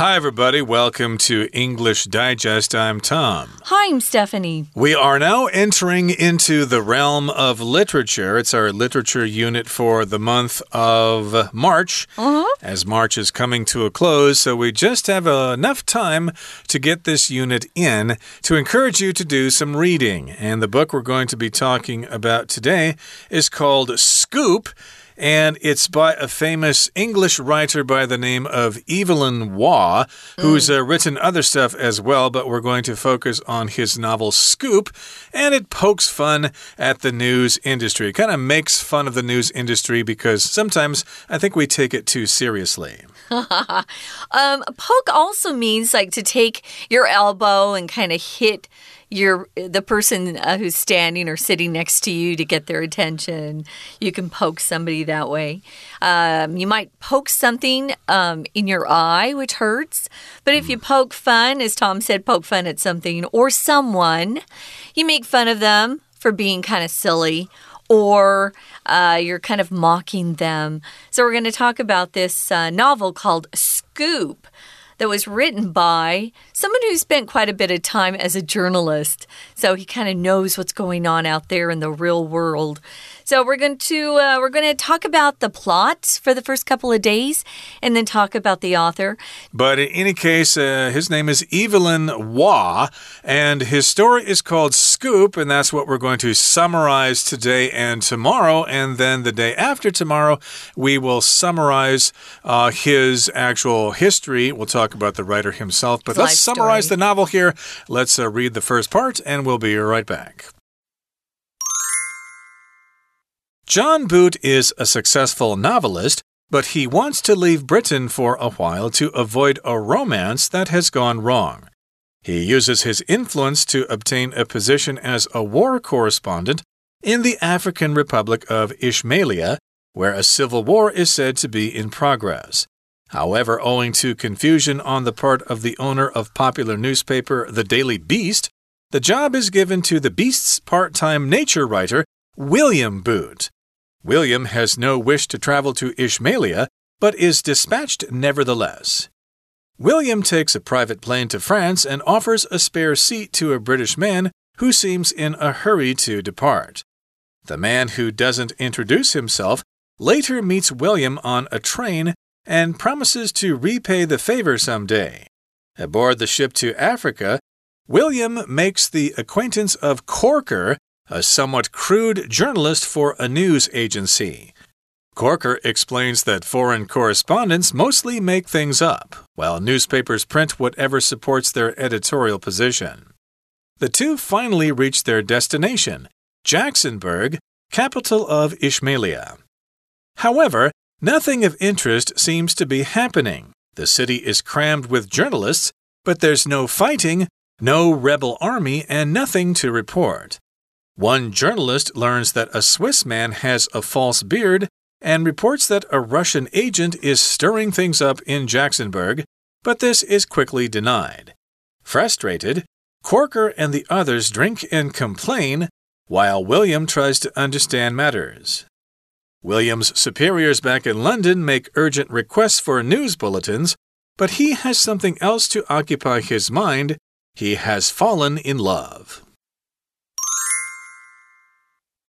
Hi, everybody. Welcome to English Digest. I'm Tom. Hi, I'm Stephanie. We are now entering into the realm of literature. It's our literature unit for the month of March, uh -huh. as March is coming to a close. So we just have enough time to get this unit in to encourage you to do some reading. And the book we're going to be talking about today is called Scoop and it's by a famous English writer by the name of Evelyn Waugh, who's mm. uh, written other stuff as well, but we're going to focus on his novel Scoop, and it pokes fun at the news industry. It kind of makes fun of the news industry because sometimes I think we take it too seriously. um, poke also means like to take your elbow and kind of hit you're the person uh, who's standing or sitting next to you to get their attention. You can poke somebody that way. Um, you might poke something um, in your eye, which hurts. But if you mm. poke fun, as Tom said, poke fun at something or someone, you make fun of them for being kind of silly or uh, you're kind of mocking them. So, we're going to talk about this uh, novel called Scoop that was written by someone who spent quite a bit of time as a journalist. So he kind of knows what's going on out there in the real world. So we're going to uh, we're going to talk about the plot for the first couple of days, and then talk about the author. But in any case, uh, his name is Evelyn Waugh, and his story is called Scoop, and that's what we're going to summarize today and tomorrow, and then the day after tomorrow, we will summarize uh, his actual history. We'll talk about the writer himself, but let's summarize story. the novel here. Let's uh, read the first part, and we'll be right back. John Boot is a successful novelist, but he wants to leave Britain for a while to avoid a romance that has gone wrong. He uses his influence to obtain a position as a war correspondent in the African Republic of Ishmaelia, where a civil war is said to be in progress. However, owing to confusion on the part of the owner of popular newspaper The Daily Beast, the job is given to the Beast's part time nature writer, William Boot. William has no wish to travel to Ishmaelia, but is dispatched nevertheless. William takes a private plane to France and offers a spare seat to a British man who seems in a hurry to depart. The man who doesn't introduce himself later meets William on a train and promises to repay the favor someday. Aboard the ship to Africa, William makes the acquaintance of Corker, a somewhat crude journalist for a news agency. Corker explains that foreign correspondents mostly make things up, while newspapers print whatever supports their editorial position. The two finally reach their destination, Jacksonburg, capital of Ishmaelia. However, nothing of interest seems to be happening. The city is crammed with journalists, but there's no fighting, no rebel army, and nothing to report. One journalist learns that a Swiss man has a false beard and reports that a Russian agent is stirring things up in Jacksonburg, but this is quickly denied. Frustrated, Corker and the others drink and complain while William tries to understand matters. William's superiors back in London make urgent requests for news bulletins, but he has something else to occupy his mind. He has fallen in love.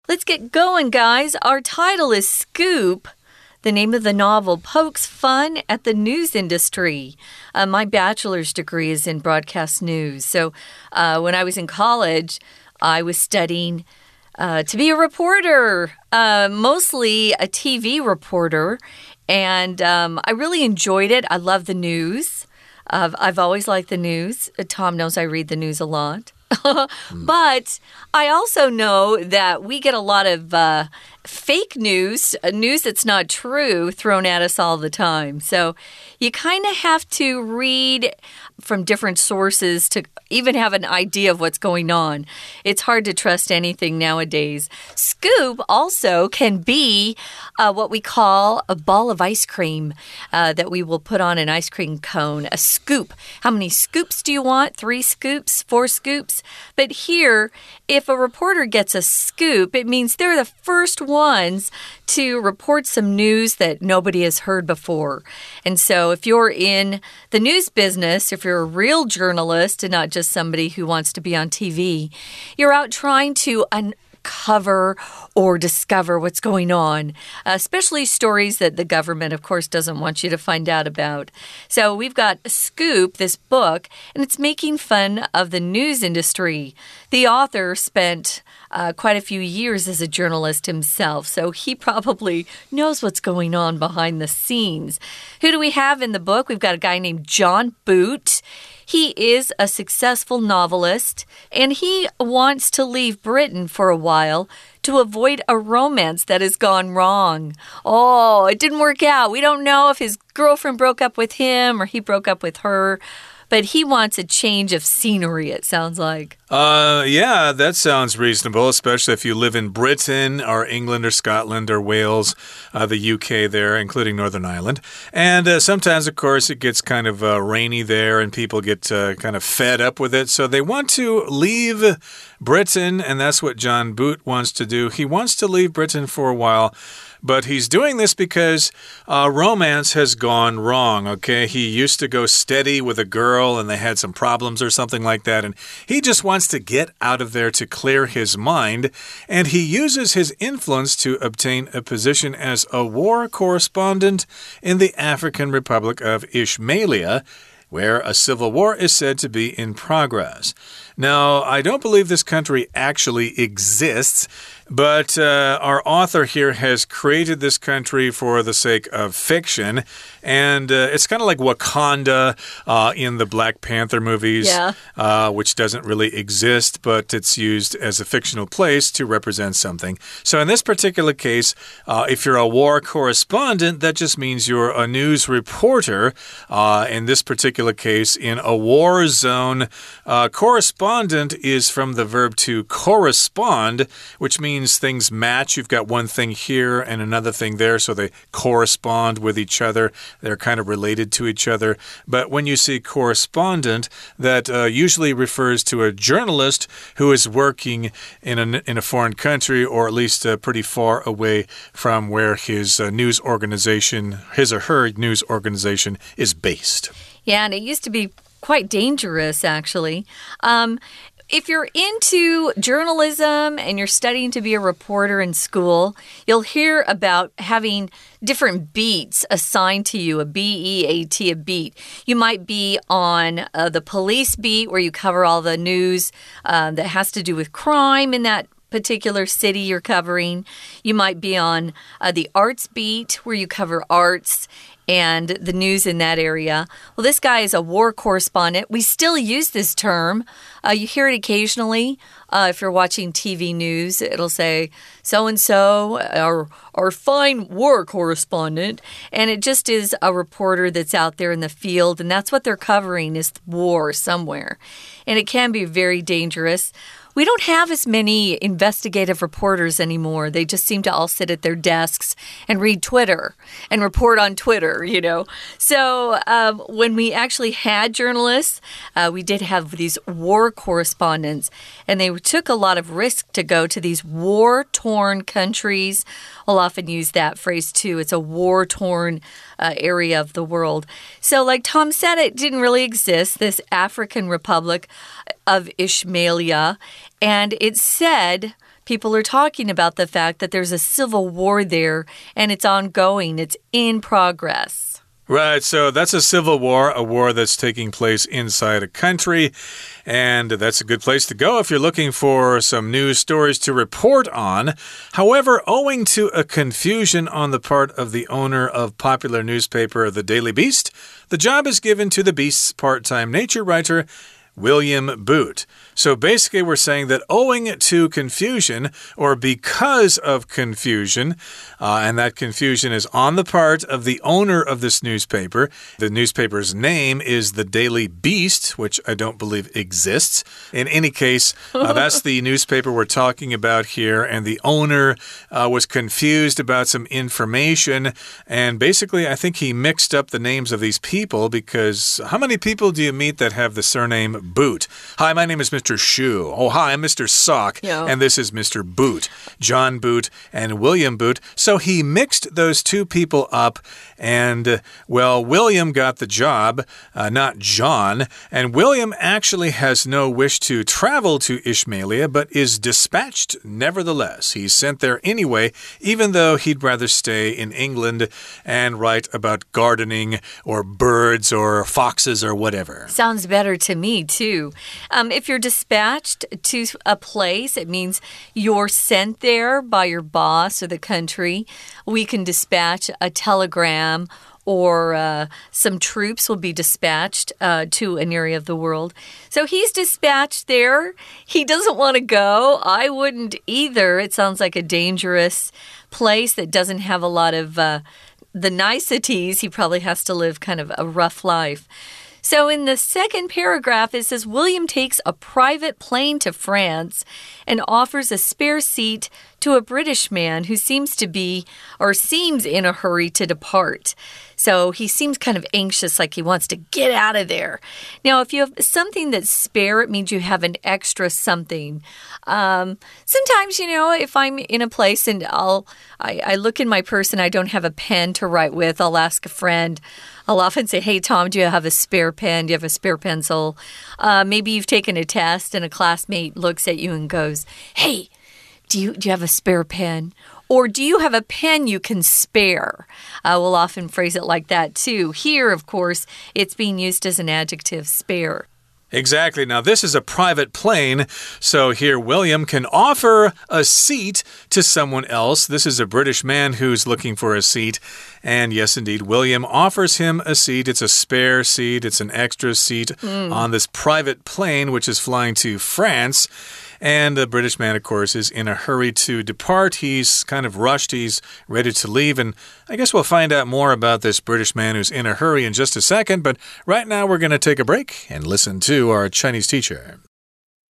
Let's get going, guys. Our title is Scoop. The name of the novel pokes fun at the news industry. Uh, my bachelor's degree is in broadcast news. So uh, when I was in college, I was studying uh, to be a reporter, uh, mostly a TV reporter. And um, I really enjoyed it. I love the news. I've always liked the news. Tom knows I read the news a lot. but I also know that we get a lot of uh, fake news, news that's not true, thrown at us all the time. So you kind of have to read from different sources to even have an idea of what's going on. It's hard to trust anything nowadays. Scoop also can be uh, what we call a ball of ice cream uh, that we will put on an ice cream cone. A scoop. How many scoops do you want? Three scoops? Four scoops? But here, if a reporter gets a scoop, it means they're the first one ones to report some news that nobody has heard before. And so, if you're in the news business, if you're a real journalist and not just somebody who wants to be on TV, you're out trying to uncover or discover what's going on, especially stories that the government, of course, doesn't want you to find out about. So we've got Scoop, this book, and it's making fun of the news industry. The author spent uh, quite a few years as a journalist himself, so he probably knows what's going on behind the scenes. Who do we have in the book? We've got a guy named John Boot. He is a successful novelist and he wants to leave Britain for a while to avoid a romance that has gone wrong. Oh, it didn't work out. We don't know if his girlfriend broke up with him or he broke up with her but he wants a change of scenery, it sounds like. Uh, yeah, that sounds reasonable, especially if you live in Britain or England or Scotland or Wales, uh, the UK there, including Northern Ireland. And uh, sometimes, of course, it gets kind of uh, rainy there and people get uh, kind of fed up with it. So they want to leave Britain, and that's what John Boot wants to do. He wants to leave Britain for a while. But he's doing this because uh, romance has gone wrong, okay? He used to go steady with a girl and they had some problems or something like that. And he just wants to get out of there to clear his mind. And he uses his influence to obtain a position as a war correspondent in the African Republic of Ishmaelia where a civil war is said to be in progress. Now, I don't believe this country actually exists. But uh, our author here has created this country for the sake of fiction. And uh, it's kind of like Wakanda uh, in the Black Panther movies, yeah. Uh, which doesn't really exist, but it's used as a fictional place to represent something. So in this particular case, uh, if you're a war correspondent, that just means you're a news reporter. Uh, in this particular case, in a war zone, correspondent is from the verb to correspond, which means things match. You've got one thing here and another thing there, so they correspond with each other. They're kind of related to each other. But when you see correspondent, that uh, usually refers to a journalist who is working in a, in a foreign country or at least uh, pretty far away from where his uh, news organization, his or her news organization, is based. Yeah, and it used to be quite dangerous, actually. Um, if you're into journalism and you're studying to be a reporter in school, you'll hear about having different beats assigned to you a B E A T, a beat. You might be on uh, the police beat where you cover all the news uh, that has to do with crime in that particular city you're covering. You might be on uh, the arts beat where you cover arts and the news in that area. Well, this guy is a war correspondent. We still use this term. Uh, you hear it occasionally. Uh, if you're watching TV news, it'll say so and so, our our fine war correspondent, and it just is a reporter that's out there in the field, and that's what they're covering is war somewhere, and it can be very dangerous. We don't have as many investigative reporters anymore. They just seem to all sit at their desks and read Twitter and report on Twitter, you know. So um, when we actually had journalists, uh, we did have these war correspondents, and they took a lot of risk to go to these war torn countries. I'll often use that phrase too. It's a war torn uh, area of the world. So, like Tom said, it didn't really exist, this African Republic of Ishmaelia. And it said, people are talking about the fact that there's a civil war there and it's ongoing, it's in progress. Right, so that's a civil war, a war that's taking place inside a country. And that's a good place to go if you're looking for some news stories to report on. However, owing to a confusion on the part of the owner of popular newspaper The Daily Beast, the job is given to the Beast's part time nature writer, William Boot. So basically, we're saying that owing to confusion or because of confusion, uh, and that confusion is on the part of the owner of this newspaper. The newspaper's name is the Daily Beast, which I don't believe exists. In any case, uh, that's the newspaper we're talking about here, and the owner uh, was confused about some information. And basically, I think he mixed up the names of these people because how many people do you meet that have the surname Boot. Hi, my name is Mr. Shoe. Oh, hi, I'm Mr. Sock. Yeah. And this is Mr. Boot. John Boot and William Boot. So he mixed those two people up, and, uh, well, William got the job, uh, not John. And William actually has no wish to travel to Ishmaelia, but is dispatched nevertheless. He's sent there anyway, even though he'd rather stay in England and write about gardening or birds or foxes or whatever. Sounds better to me, too. Um, if you're dispatched to a place, it means you're sent there by your boss or the country. We can dispatch a telegram or uh, some troops will be dispatched uh, to an area of the world. So he's dispatched there. He doesn't want to go. I wouldn't either. It sounds like a dangerous place that doesn't have a lot of uh, the niceties. He probably has to live kind of a rough life. So, in the second paragraph, it says William takes a private plane to France and offers a spare seat to a British man who seems to be or seems in a hurry to depart. So he seems kind of anxious, like he wants to get out of there. Now, if you have something that's spare, it means you have an extra something. Um, sometimes, you know, if I'm in a place and I'll I, I look in my purse and I don't have a pen to write with, I'll ask a friend. I'll often say, Hey, Tom, do you have a spare pen? Do you have a spare pencil? Uh, maybe you've taken a test and a classmate looks at you and goes, Hey, do you, do you have a spare pen? Or do you have a pen you can spare? Uh, we'll often phrase it like that too. Here, of course, it's being used as an adjective, spare. Exactly. Now, this is a private plane, so here William can offer a seat to someone else. This is a British man who's looking for a seat. And yes, indeed, William offers him a seat. It's a spare seat, it's an extra seat mm. on this private plane, which is flying to France. And the British man, of course, is in a hurry to depart. He's kind of rushed. He's ready to leave. And I guess we'll find out more about this British man who's in a hurry in just a second. But right now, we're going to take a break and listen to our Chinese teacher.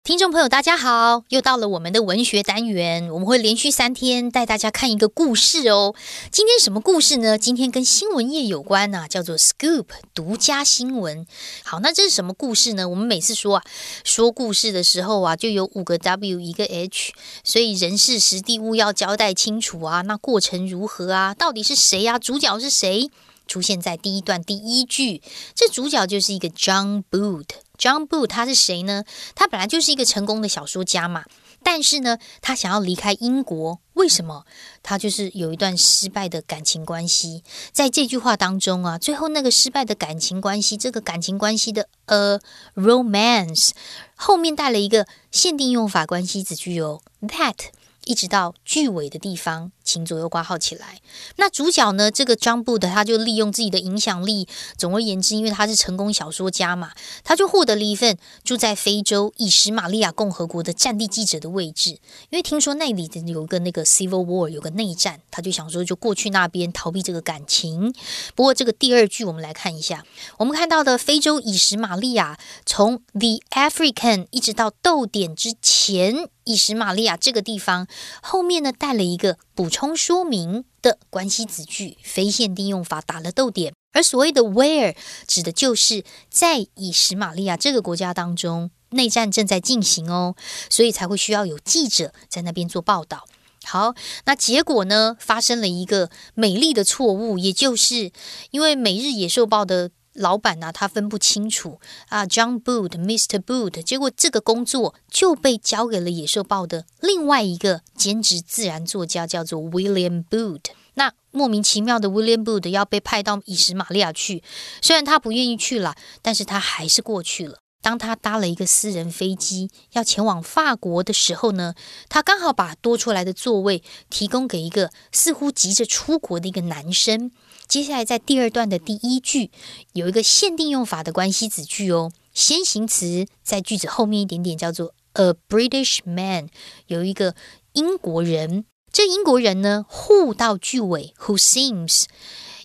听众朋友，大家好！又到了我们的文学单元，我们会连续三天带大家看一个故事哦。今天什么故事呢？今天跟新闻业有关呢，叫做 Scoop 独家新闻。好，那这是什么故事呢？我们每次说啊，说故事的时候啊，就有五个 W 一个 H，所以人事实地物要交代清楚啊。那过程如何啊？到底是谁呀？主角是谁？出现在第一段第一句，这主角就是一个 John Boot。John Boot 他是谁呢？他本来就是一个成功的小说家嘛，但是呢，他想要离开英国，为什么？他就是有一段失败的感情关系。在这句话当中啊，最后那个失败的感情关系，这个感情关系的呃 romance 后面带了一个限定用法关系子句哦，that。一直到句尾的地方，请左右挂号起来。那主角呢？这个张布的他就利用自己的影响力。总而言之，因为他是成功小说家嘛，他就获得了一份住在非洲以什马利亚共和国的战地记者的位置。因为听说那里的有个那个 civil war，有个内战，他就想说就过去那边逃避这个感情。不过这个第二句我们来看一下，我们看到的非洲以什马利亚，从 the African 一直到逗点之前。以什玛利亚这个地方后面呢带了一个补充说明的关系子句，非限定用法打了逗点。而所谓的 where 指的就是在以什玛利亚这个国家当中，内战正在进行哦，所以才会需要有记者在那边做报道。好，那结果呢发生了一个美丽的错误，也就是因为《每日野兽报》的。老板呢，他分不清楚啊，John Boot、Mr. Boot，结果这个工作就被交给了《野兽报》的另外一个兼职自然作家，叫做 William Boot。那莫名其妙的 William Boot 要被派到以什玛利亚去，虽然他不愿意去了，但是他还是过去了。当他搭了一个私人飞机要前往法国的时候呢，他刚好把多出来的座位提供给一个似乎急着出国的一个男生。接下来，在第二段的第一句有一个限定用法的关系子句哦，先行词在句子后面一点点，叫做 a British man，有一个英国人。这英国人呢，who 到句尾，who seems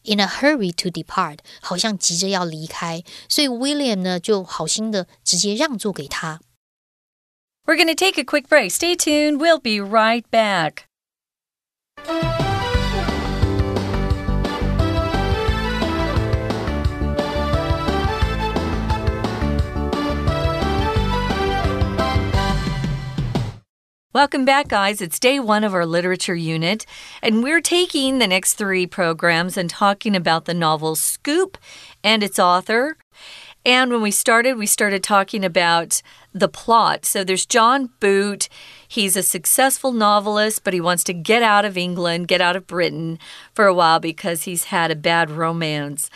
in a hurry to depart，好像急着要离开，所以 William 呢就好心的直接让座给他。We're going to take a quick break. Stay tuned. We'll be right back. Welcome back, guys. It's day one of our literature unit, and we're taking the next three programs and talking about the novel Scoop and its author. And when we started, we started talking about the plot. So there's John Boot. He's a successful novelist, but he wants to get out of England, get out of Britain for a while because he's had a bad romance.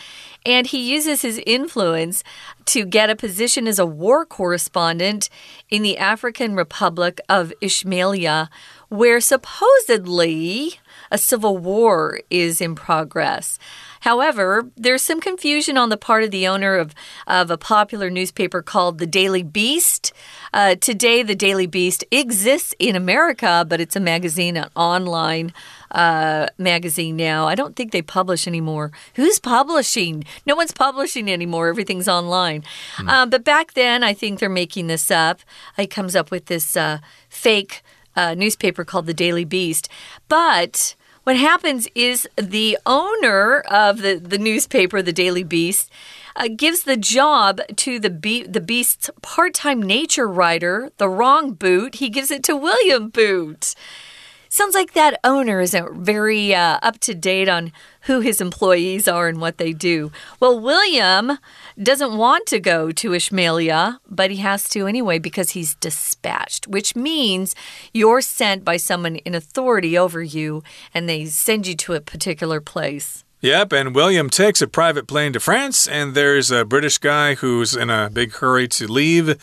And he uses his influence to get a position as a war correspondent in the African Republic of Ishmaelia, where supposedly a civil war is in progress. However, there's some confusion on the part of the owner of, of a popular newspaper called the Daily Beast. Uh, today, the Daily Beast exists in America, but it's a magazine, an online uh, magazine now. I don't think they publish anymore. Who's publishing? No one's publishing anymore. Everything's online. Uh, but back then, I think they're making this up. He comes up with this uh, fake uh, newspaper called the Daily Beast. But what happens is the owner of the, the newspaper, the Daily Beast, uh, gives the job to the Be the Beast's part-time nature writer, the wrong Boot. He gives it to William Boot. Sounds like that owner isn't very uh, up to date on who his employees are and what they do. Well, William doesn't want to go to Ishmaelia, but he has to anyway because he's dispatched, which means you're sent by someone in authority over you and they send you to a particular place. Yep, and William takes a private plane to France, and there's a British guy who's in a big hurry to leave.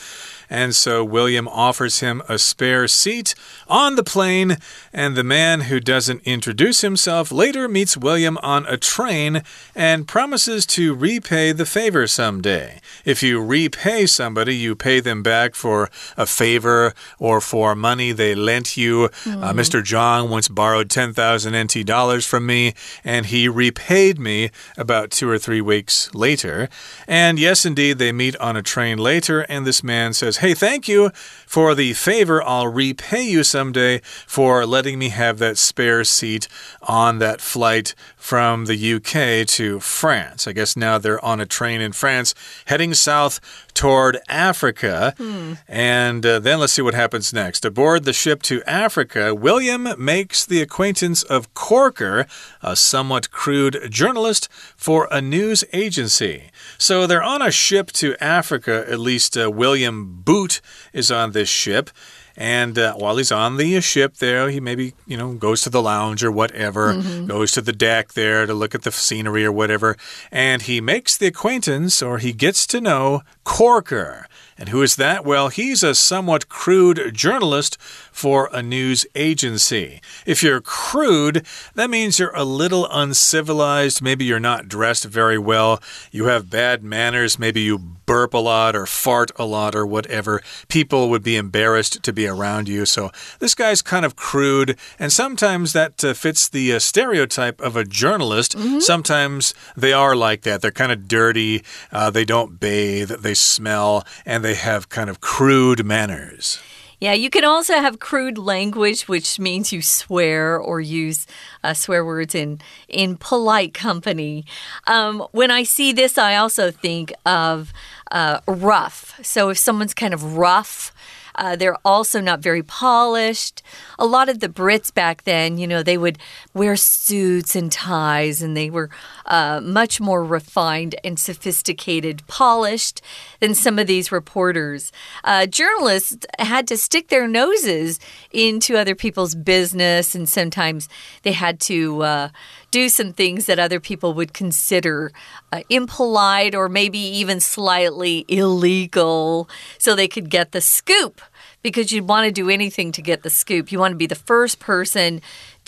And so William offers him a spare seat on the plane, and the man who doesn't introduce himself later meets William on a train and promises to repay the favor someday. If you repay somebody, you pay them back for a favor or for money they lent you. Mm. Uh, Mr. Hmm. John once borrowed 10,000 NT dollars from me, and he repaid me about two or three weeks later. And yes, indeed, they meet on a train later, and this man says, Hey, thank you for the favor. I'll repay you someday for letting me have that spare seat on that flight from the UK to France. I guess now they're on a train in France heading south toward Africa. Hmm. And uh, then let's see what happens next. Aboard the ship to Africa, William makes the acquaintance of Corker, a somewhat crude journalist for a news agency. So they're on a ship to Africa, at least uh, William Boot is on this ship. And uh, while he's on the ship there, he maybe, you know, goes to the lounge or whatever, mm -hmm. goes to the deck there to look at the scenery or whatever. And he makes the acquaintance or he gets to know Corker. And who is that? Well, he's a somewhat crude journalist for a news agency. If you're crude, that means you're a little uncivilized. Maybe you're not dressed very well. You have bad manners. Maybe you burp a lot or fart a lot or whatever. People would be embarrassed to be around you. So this guy's kind of crude. And sometimes that uh, fits the uh, stereotype of a journalist. Mm -hmm. Sometimes they are like that. They're kind of dirty. Uh, they don't bathe. They smell. And they have kind of crude manners. Yeah, you can also have crude language, which means you swear or use uh, swear words in in polite company. Um, when I see this, I also think of uh, rough. So if someone's kind of rough, uh, they're also not very polished. A lot of the Brits back then, you know, they would wear suits and ties and they were uh, much more refined and sophisticated, polished than some of these reporters. Uh, journalists had to stick their noses into other people's business and sometimes they had to uh, do some things that other people would consider uh, impolite or maybe even slightly illegal so they could get the scoop because you'd want to do anything to get the scoop. You want to be the first person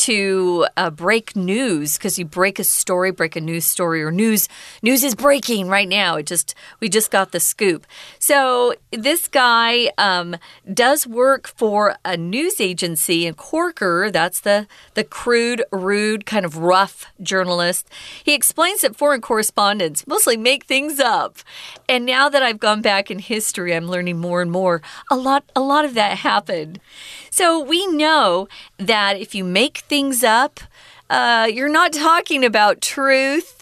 to uh, break news because you break a story, break a news story, or news news is breaking right now. It just we just got the scoop. So this guy um, does work for a news agency in Corker. That's the the crude, rude, kind of rough journalist. He explains that foreign correspondents mostly make things up, and now that I've gone back in history, I'm learning more and more. A lot a lot of that happened. So we know that if you make things up, uh, you're not talking about truth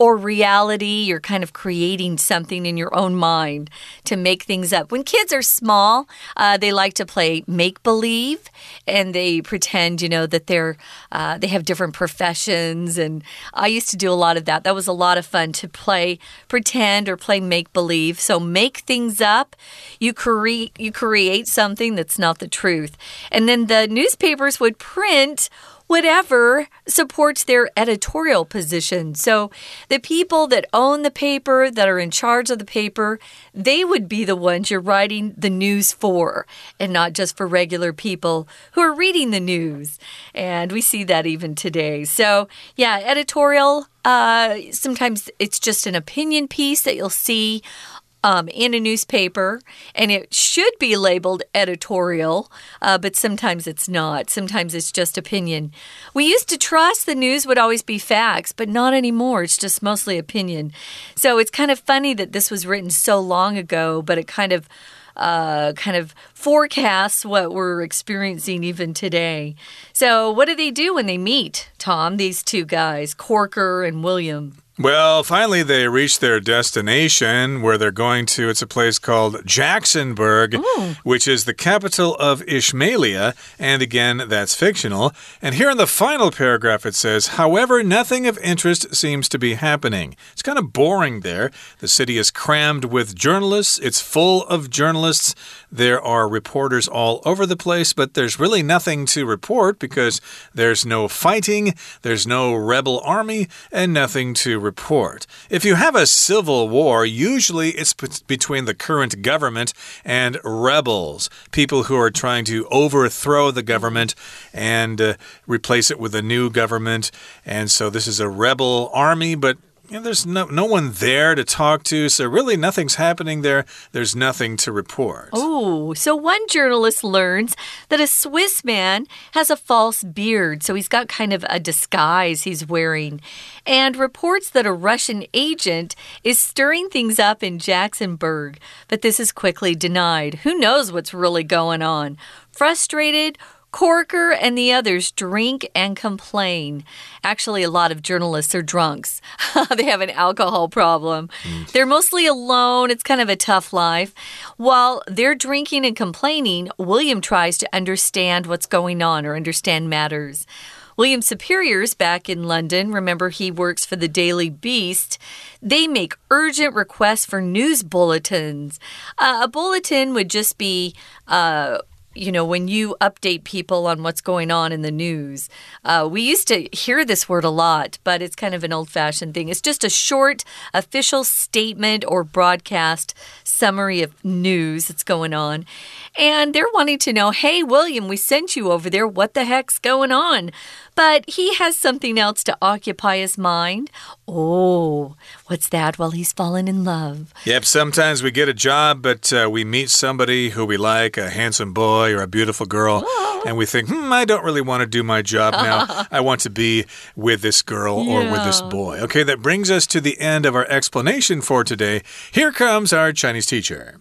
or reality. You're kind of creating something in your own mind to make things up. When kids are small, uh, they like to play make believe and they pretend, you know, that they're uh, they have different professions. And I used to do a lot of that. That was a lot of fun to play pretend or play make believe. So make things up. You create you create something that's not the truth, and then the newspapers would print whatever supports their editorial position. So the people that own the paper, that are in charge of the paper, they would be the ones you're writing the news for, and not just for regular people who are reading the news. And we see that even today. So, yeah, editorial. Uh, sometimes it's just an opinion piece that you'll see um, in a newspaper, and it should be labeled editorial, uh, but sometimes it's not. Sometimes it's just opinion. We used to trust the news would always be facts, but not anymore. It's just mostly opinion. So it's kind of funny that this was written so long ago, but it kind of uh, kind of forecasts what we're experiencing even today. So, what do they do when they meet, Tom, these two guys, Corker and William? Well, finally, they reach their destination where they're going to. It's a place called Jacksonburg, Ooh. which is the capital of Ishmaelia. And again, that's fictional. And here in the final paragraph, it says, however, nothing of interest seems to be happening. It's kind of boring there. The city is crammed with journalists, it's full of journalists. There are reporters all over the place, but there's really nothing to report because there's no fighting, there's no rebel army, and nothing to report. If you have a civil war, usually it's between the current government and rebels, people who are trying to overthrow the government and uh, replace it with a new government. And so this is a rebel army, but know, there's no, no one there to talk to, so really nothing's happening there. There's nothing to report. Oh, so one journalist learns that a Swiss man has a false beard, so he's got kind of a disguise he's wearing, and reports that a Russian agent is stirring things up in Jacksonburg, but this is quickly denied. Who knows what's really going on? Frustrated, Corker and the others drink and complain. Actually, a lot of journalists are drunks. they have an alcohol problem. Mm. They're mostly alone. It's kind of a tough life. While they're drinking and complaining, William tries to understand what's going on or understand matters. William's superiors back in London, remember he works for the Daily Beast, they make urgent requests for news bulletins. Uh, a bulletin would just be uh, you know, when you update people on what's going on in the news. Uh, we used to hear this word a lot, but it's kind of an old fashioned thing. It's just a short official statement or broadcast summary of news that's going on. And they're wanting to know hey, William, we sent you over there. What the heck's going on? But he has something else to occupy his mind. Oh, what's that? Well, he's fallen in love. Yep, sometimes we get a job, but uh, we meet somebody who we like, a handsome boy or a beautiful girl, oh. and we think, hmm, I don't really want to do my job now. I want to be with this girl yeah. or with this boy. Okay, that brings us to the end of our explanation for today. Here comes our Chinese teacher.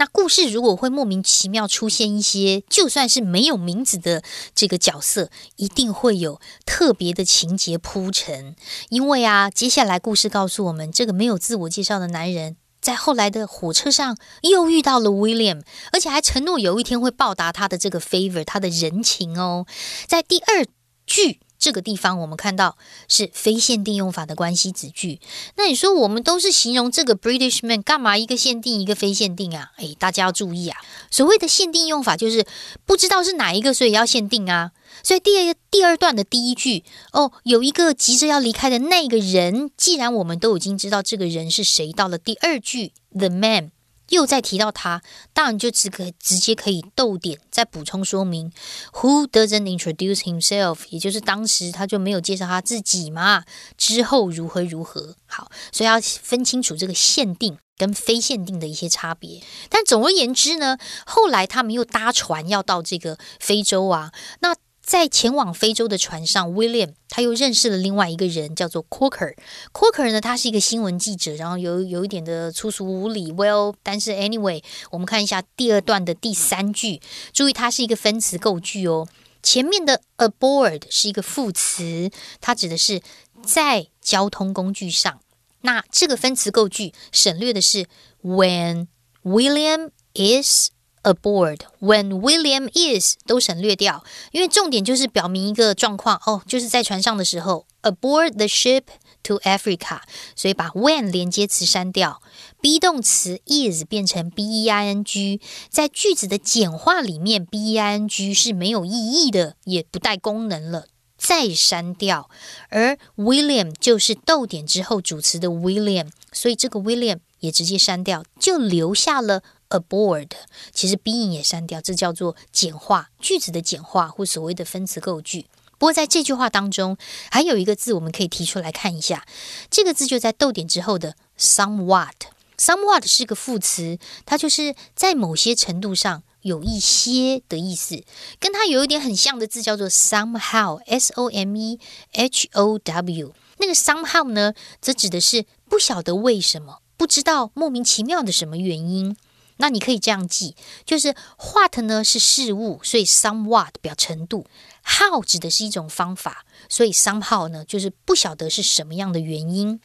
那故事如果会莫名其妙出现一些，就算是没有名字的这个角色，一定会有特别的情节铺陈。因为啊，接下来故事告诉我们，这个没有自我介绍的男人，在后来的火车上又遇到了 William，而且还承诺有一天会报答他的这个 favor，他的人情哦。在第二句。这个地方我们看到是非限定用法的关系子句。那你说我们都是形容这个 British man，干嘛一个限定一个非限定啊？诶，大家要注意啊！所谓的限定用法就是不知道是哪一个，所以要限定啊。所以第二第二段的第一句哦，有一个急着要离开的那个人。既然我们都已经知道这个人是谁，到了第二句，the man。又再提到他，当然就只可直接可以逗点，再补充说明。Who doesn't introduce himself？也就是当时他就没有介绍他自己嘛。之后如何如何？好，所以要分清楚这个限定跟非限定的一些差别。但总而言之呢，后来他们又搭船要到这个非洲啊，那。在前往非洲的船上，William 他又认识了另外一个人，叫做 Corker。Corker 呢，他是一个新闻记者，然后有有一点的粗俗无礼。Well，但是 anyway，我们看一下第二段的第三句，注意它是一个分词构句哦。前面的 aboard 是一个副词，它指的是在交通工具上。那这个分词构句省略的是 when William is aboard。when William is 都省略掉，因为重点就是表明一个状况哦，就是在船上的时候，aboard the ship to Africa，所以把 when 连接词删掉，be 动词 is 变成 b e i n g，在句子的简化里面，b e i n g 是没有意义的，也不带功能了。再删掉，而 William 就是逗点之后主词的 William，所以这个 William 也直接删掉，就留下了 aboard。其实 being 也删掉，这叫做简化句子的简化或所谓的分词构句。不过在这句话当中，还有一个字我们可以提出来看一下，这个字就在逗点之后的 somewhat。somewhat 是个副词，它就是在某些程度上。有一些的意思，跟它有一点很像的字叫做 somehow，s o m e h o w。那个 somehow 呢，则指的是不晓得为什么，不知道莫名其妙的什么原因。那你可以这样记，就是 what 呢是事物，所以 somewhat 表程度；how 指的是一种方法，所以 somehow 呢就是不晓得是什么样的原因。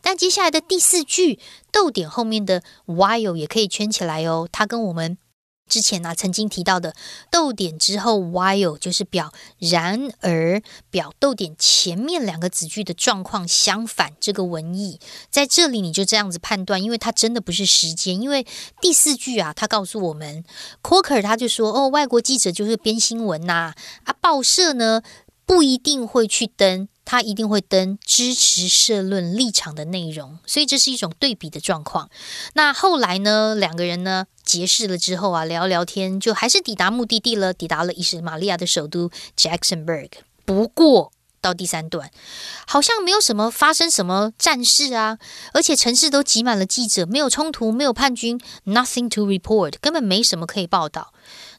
但接下来的第四句逗点后面的 while 也可以圈起来哦，它跟我们。之前呢，曾经提到的逗点之后 while 就是表然而，表逗点前面两个子句的状况相反。这个文意在这里你就这样子判断，因为它真的不是时间。因为第四句啊，他告诉我们，Coker 他就说哦，外国记者就是编新闻呐，啊，报社呢不一定会去登。他一定会登支持社论立场的内容，所以这是一种对比的状况。那后来呢，两个人呢结识了之后啊，聊聊天，就还是抵达目的地了，抵达了伊什玛利亚的首都 Jacksonburg。不过到第三段，好像没有什么发生什么战事啊，而且城市都挤满了记者，没有冲突，没有叛军，nothing to report，根本没什么可以报道。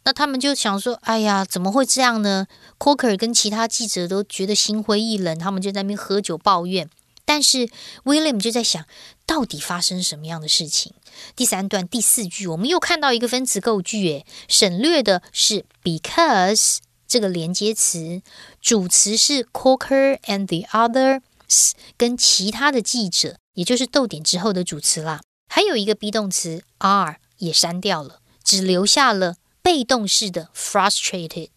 那他们就想说：“哎呀，怎么会这样呢？”Coker 跟其他记者都觉得心灰意冷，他们就在那边喝酒抱怨。但是 William 就在想，到底发生什么样的事情？第三段第四句，我们又看到一个分词构句，诶，省略的是 because 这个连接词，主词是 Coker and the others，跟其他的记者，也就是逗点之后的主词啦。还有一个 be 动词 are 也删掉了，只留下了。被动式的 frustrated，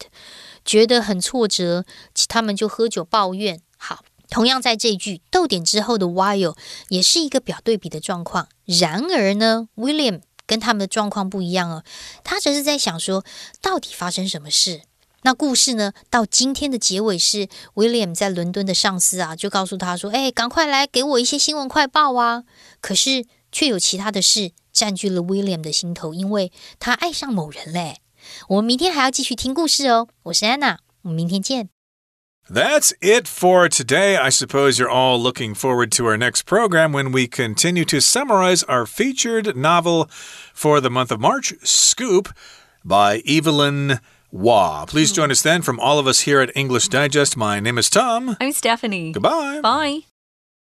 觉得很挫折，他们就喝酒抱怨。好，同样在这句逗点之后的 while 也是一个表对比的状况。然而呢，William 跟他们的状况不一样哦，他则是在想说，到底发生什么事？那故事呢，到今天的结尾是 William 在伦敦的上司啊，就告诉他说：“哎，赶快来给我一些新闻快报啊！”可是却有其他的事。占据了 William 的心头，因为他爱上某人嘞。我们明天还要继续听故事哦。我是安娜，我们明天见。That's it for today. I suppose you're all looking forward to our next program when we continue to summarize our featured novel for the month of March, Scoop, by Evelyn Waugh. Please join us then from all of us here at English Digest. My name is Tom. I'm Stephanie. Goodbye. Bye.